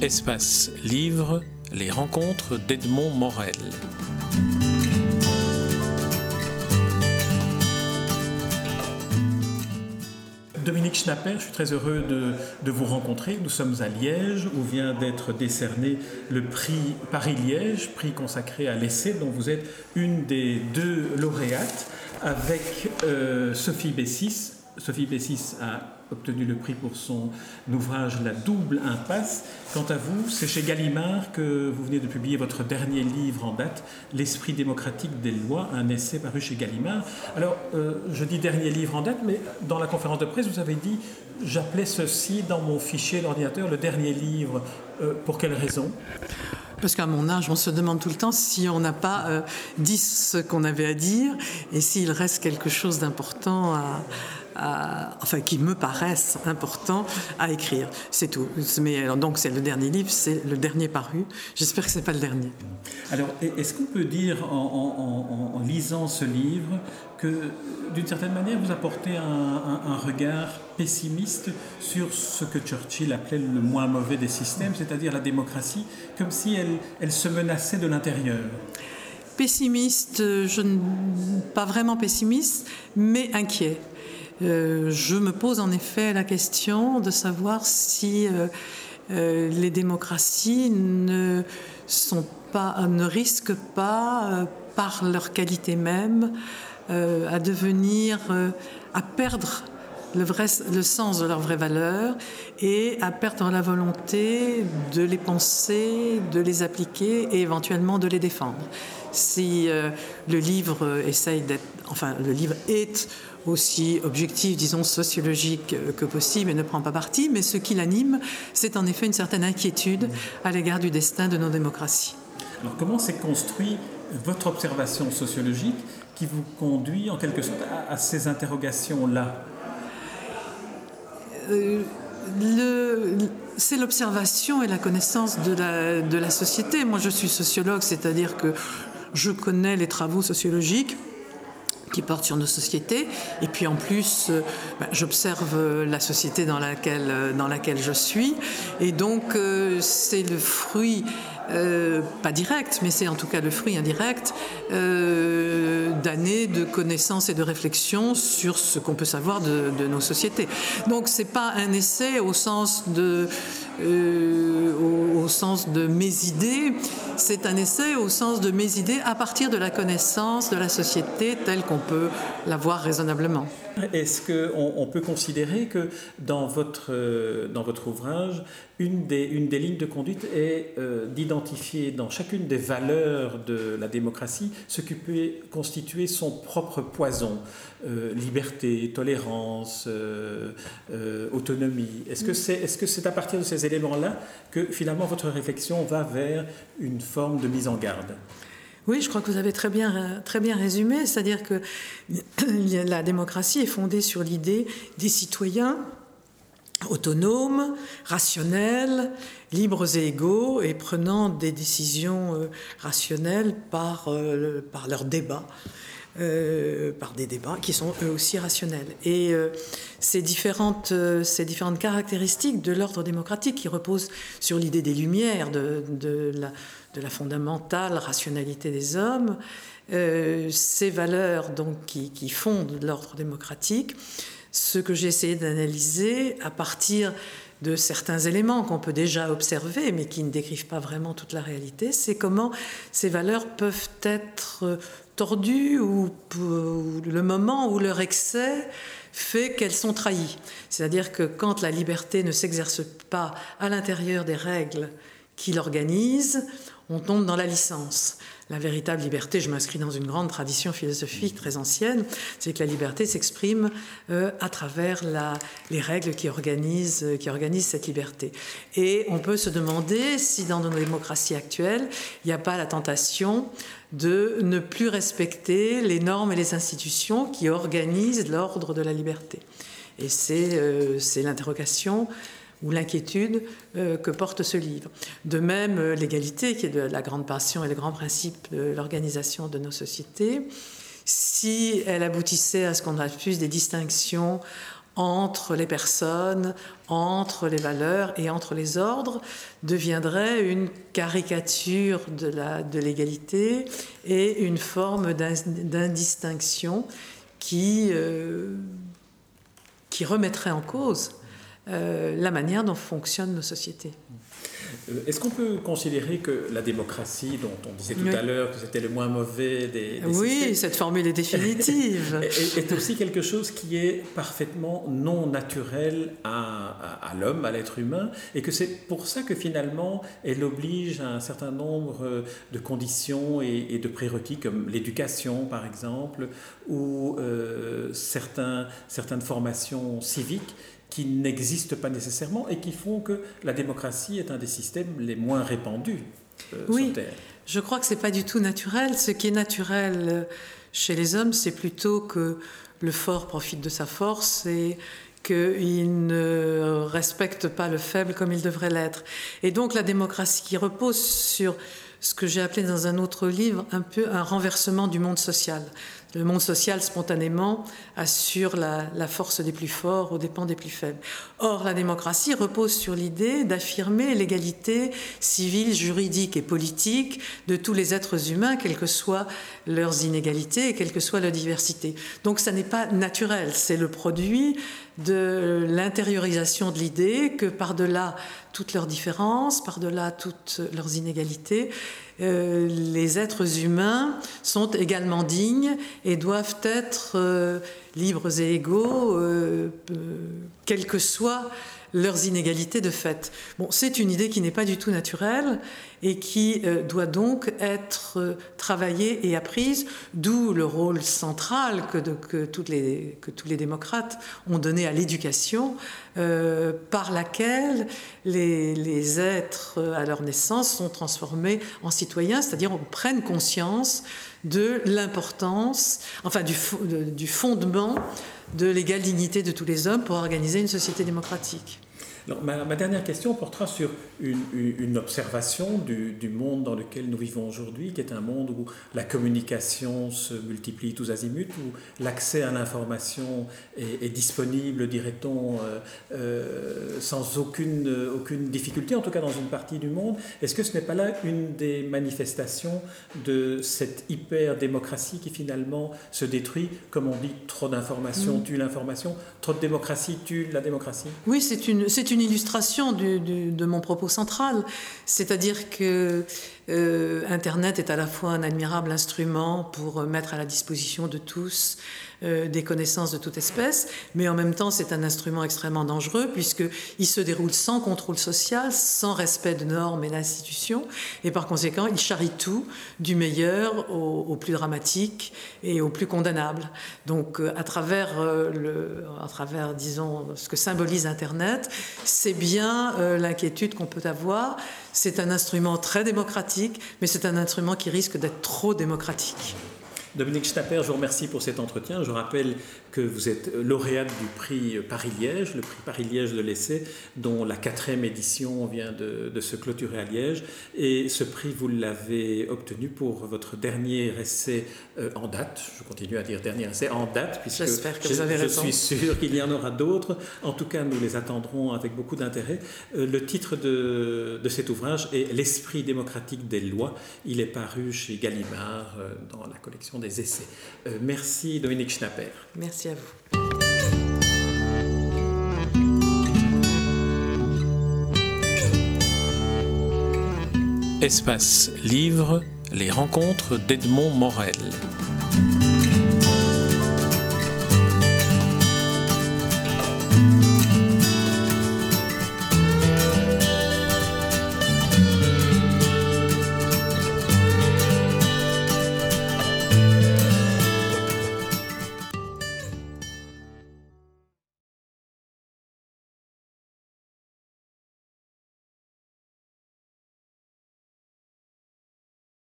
Espace Livre, les rencontres d'Edmond Morel. Dominique Schnapper, je suis très heureux de, vous rencontrer. Nous sommes à Liège où vient d'être décerné le prix Paris-Liège, prix consacré à l'essai dont vous êtes une des deux lauréates avec euh, Sophie Bessis. Sophie Bessis a obtenu le prix pour son ouvrage La double impasse. Quant à vous, c'est chez Gallimard que vous venez de publier votre dernier livre en date, L'esprit démocratique des lois, un essai paru chez Gallimard. Alors, euh, je dis dernier livre en date, mais dans la conférence de presse, vous avez dit, j'appelais ceci dans mon fichier d'ordinateur le dernier livre. Euh, pour quelle raison? Parce qu'à mon âge, on se demande tout le temps si on n'a pas euh, dit ce qu'on avait à dire et s'il reste quelque chose d'important à, enfin, qui me paraissent importants à écrire. C'est tout. Mais donc, c'est le dernier livre, c'est le dernier paru. J'espère que ce n'est pas le dernier. Alors, est-ce qu'on peut dire, en, lisant ce livre, que d'une certaine manière, vous apportez un, regard pessimiste sur ce que Churchill appelait le moins mauvais des systèmes, c'est-à-dire la démocratie, comme si elle, elle se menaçait de l'intérieur? Pessimiste, je, pas vraiment pessimiste, mais inquiet. Euh, je me pose en effet la question de savoir si euh, euh, les démocraties ne, risquent pas, par leur qualité même, à devenir, à perdre le sens de leurs vraies valeurs et à perdre la volonté de les penser, de les appliquer et éventuellement de les défendre. Si le livre essaye d'être, enfin, le livre est aussi objectif, disons sociologique que possible et ne prend pas parti, mais ce qui l'anime, c'est en effet une certaine inquiétude à l'égard du destin de nos démocraties. Alors comment s'est construit votre observation sociologique qui vous conduit en quelque sorte à, ces interrogations-là? Euh, c'est l'observation et la connaissance de la, de la société. Moi, je suis sociologue, c'est-à-dire que je connais les travaux sociologiques qui porte sur nos sociétés. Et puis en plus, euh, ben, j'observe la société dans laquelle, euh, dans laquelle je suis. Et donc, euh, c'est le fruit euh, pas direct, mais c'est en tout cas le fruit indirect euh, d'années de connaissances et de réflexions sur ce qu'on peut savoir de, nos sociétés. Donc c'est pas un essai au sens de euh, au, sens de mes idées, c'est un essai au sens de mes idées à partir de la connaissance de la société telle qu'on peut la voir raisonnablement. Est-ce qu'on on peut considérer que dans votre, dans votre ouvrage, une des, une des lignes de conduite est euh, d'identifier dans chacune des valeurs de la démocratie ce qui peut constituer son propre poison. Euh, liberté, tolérance, euh, autonomie. Est-ce que c'est est -ce c'est à partir de ces éléments-là que finalement votre réflexion va vers une forme de mise en garde oui, je crois que vous avez très bien, très bien résumé, c'est-à-dire que la démocratie est fondée sur l'idée des citoyens autonomes, rationnels, libres et égaux, et prenant des décisions euh, rationnelles par, euh, par leurs débats. Euh, par des débats qui sont eux aussi rationnels. Et ces, différentes, ces différentes caractéristiques de l'ordre démocratique qui reposent sur l'idée des Lumières, de, de, la, fondamentale rationalité des hommes, ces valeurs donc, qui, qui fondent l'ordre démocratique, ce que j'ai essayé d'analyser à partir de certains éléments qu'on peut déjà observer, mais qui ne décrivent pas vraiment toute la réalité, c'est comment ces valeurs peuvent être tordues ou, le moment où leur excès fait qu'elles sont trahies. C'est-à-dire que quand la liberté ne s'exerce pas à l'intérieur des règles qui l'organisent, on tombe dans la licence la véritable liberté, je m'inscris dans une grande tradition philosophique très ancienne, c'est que la liberté s'exprime euh, à travers les règles qui organisent, qui organisent cette liberté. Et on peut se demander si dans nos démocraties actuelles, il n'y a pas la tentation de ne plus respecter les normes et les institutions qui organisent l'ordre de la liberté. Et c'est euh, l'interrogation ou l'inquiétude euh, que porte ce livre. De même, euh, l'égalité, qui est de la grande passion et le grand principe de l'organisation de nos sociétés, si elle aboutissait à ce qu'on a plus des distinctions entre les personnes, entre les valeurs et entre les ordres deviendrait une caricature de l'égalité et une forme d'indistinction qui, euh, qui remettrait en cause euh, la manière dont fonctionnent nos sociétés. Euh, est-ce qu'on peut considérer que la démocratie, dont on disait tout à l'heure que c'était le moins mauvais des, oui, cette formule est définitive, est, aussi quelque chose qui est parfaitement non naturel à, à, l'homme, à l'être humain, et que c'est pour ça que finalement elle oblige à un certain nombre de conditions et, de prérequis comme l'éducation par exemple, ou euh, certains, certaines formations civiques qui n'existent pas nécessairement et qui font que la démocratie est un des systèmes les moins répandus euh, oui, sur Terre. Je crois que ce n'est pas du tout naturel. Ce qui est naturel euh, chez les hommes, c'est plutôt que le fort profite de sa force et qu'il ne respecte pas le faible comme il devrait l'être. Et donc la démocratie qui repose sur ce que j'ai appelé dans un autre livre un peu un renversement du monde social. Le monde social, spontanément, assure la, force des plus forts aux dépens des plus faibles. Or, la démocratie repose sur l'idée d'affirmer l'égalité civile, juridique et politique de tous les êtres humains, quelles que soient leurs inégalités et quelle que soit leur diversité. Donc, ça n'est pas naturel, c'est le produit de l'intériorisation de l'idée que par-delà toutes leurs différences, par-delà toutes leurs inégalités, euh, les êtres humains sont également dignes et doivent être euh, libres et égaux, euh, quelles que soient leurs inégalités de fait. C'est une idée qui n'est pas du tout naturelle et qui euh, doit donc être euh, travaillée et apprise, d'où le rôle central que, tous les démocrates ont donné à l'éducation, euh, par laquelle les, les, êtres à leur naissance sont transformés en citoyens, c'est-à-dire on prenne conscience de l'importance, enfin du, du fondement de l'égale dignité de tous les hommes pour organiser une société démocratique ma, dernière question portera sur une, observation du, monde dans lequel nous vivons aujourd'hui, qui est un monde où la communication se multiplie tous azimuts, où l'accès à l'information est, disponible, dirait-on, euh, euh, sans aucune, aucune difficulté, en tout cas dans une partie du monde. Est-ce que ce n'est pas là une des manifestations de cette hyper-démocratie qui finalement se détruit? Comme on dit, trop d'informations mm. tue l'information, trop de démocratie tue la démocratie? Oui, c'est une, c'est une une illustration de mon propos central, c'est-à-dire que euh, Internet est à la fois un admirable instrument pour mettre à la disposition de tous euh, des connaissances de toute espèce, mais en même temps c'est un instrument extrêmement dangereux puisqu'il se déroule sans contrôle social, sans respect de normes et d'institutions, et par conséquent il charrie tout, du meilleur au, plus dramatique et au plus condamnable. Donc euh, à travers, euh, à travers, disons, ce que symbolise Internet, c'est bien l'inquiétude qu'on peut avoir. C'est un instrument très démocratique, mais c'est un instrument qui risque d'être trop démocratique. Dominique Schnapper, je vous remercie pour cet entretien. Je rappelle que vous êtes lauréate du prix Paris-Liège, le prix Paris-Liège de l'essai, dont la quatrième édition vient de, se clôturer à Liège. Et ce prix, vous l'avez obtenu pour votre dernier essai euh, en date. Je continue à dire dernier essai en date, puisque que vous avez je, suis sûr qu'il y en aura d'autres. En tout cas, nous les attendrons avec beaucoup d'intérêt. Euh, le titre de, de, cet ouvrage est L'esprit démocratique des lois. Il est paru chez Gallimard euh, dans la collection des essais. merci Dominique Schnapper. Merci. Merci à vous. Espace Livre, les rencontres d'Edmond Morel.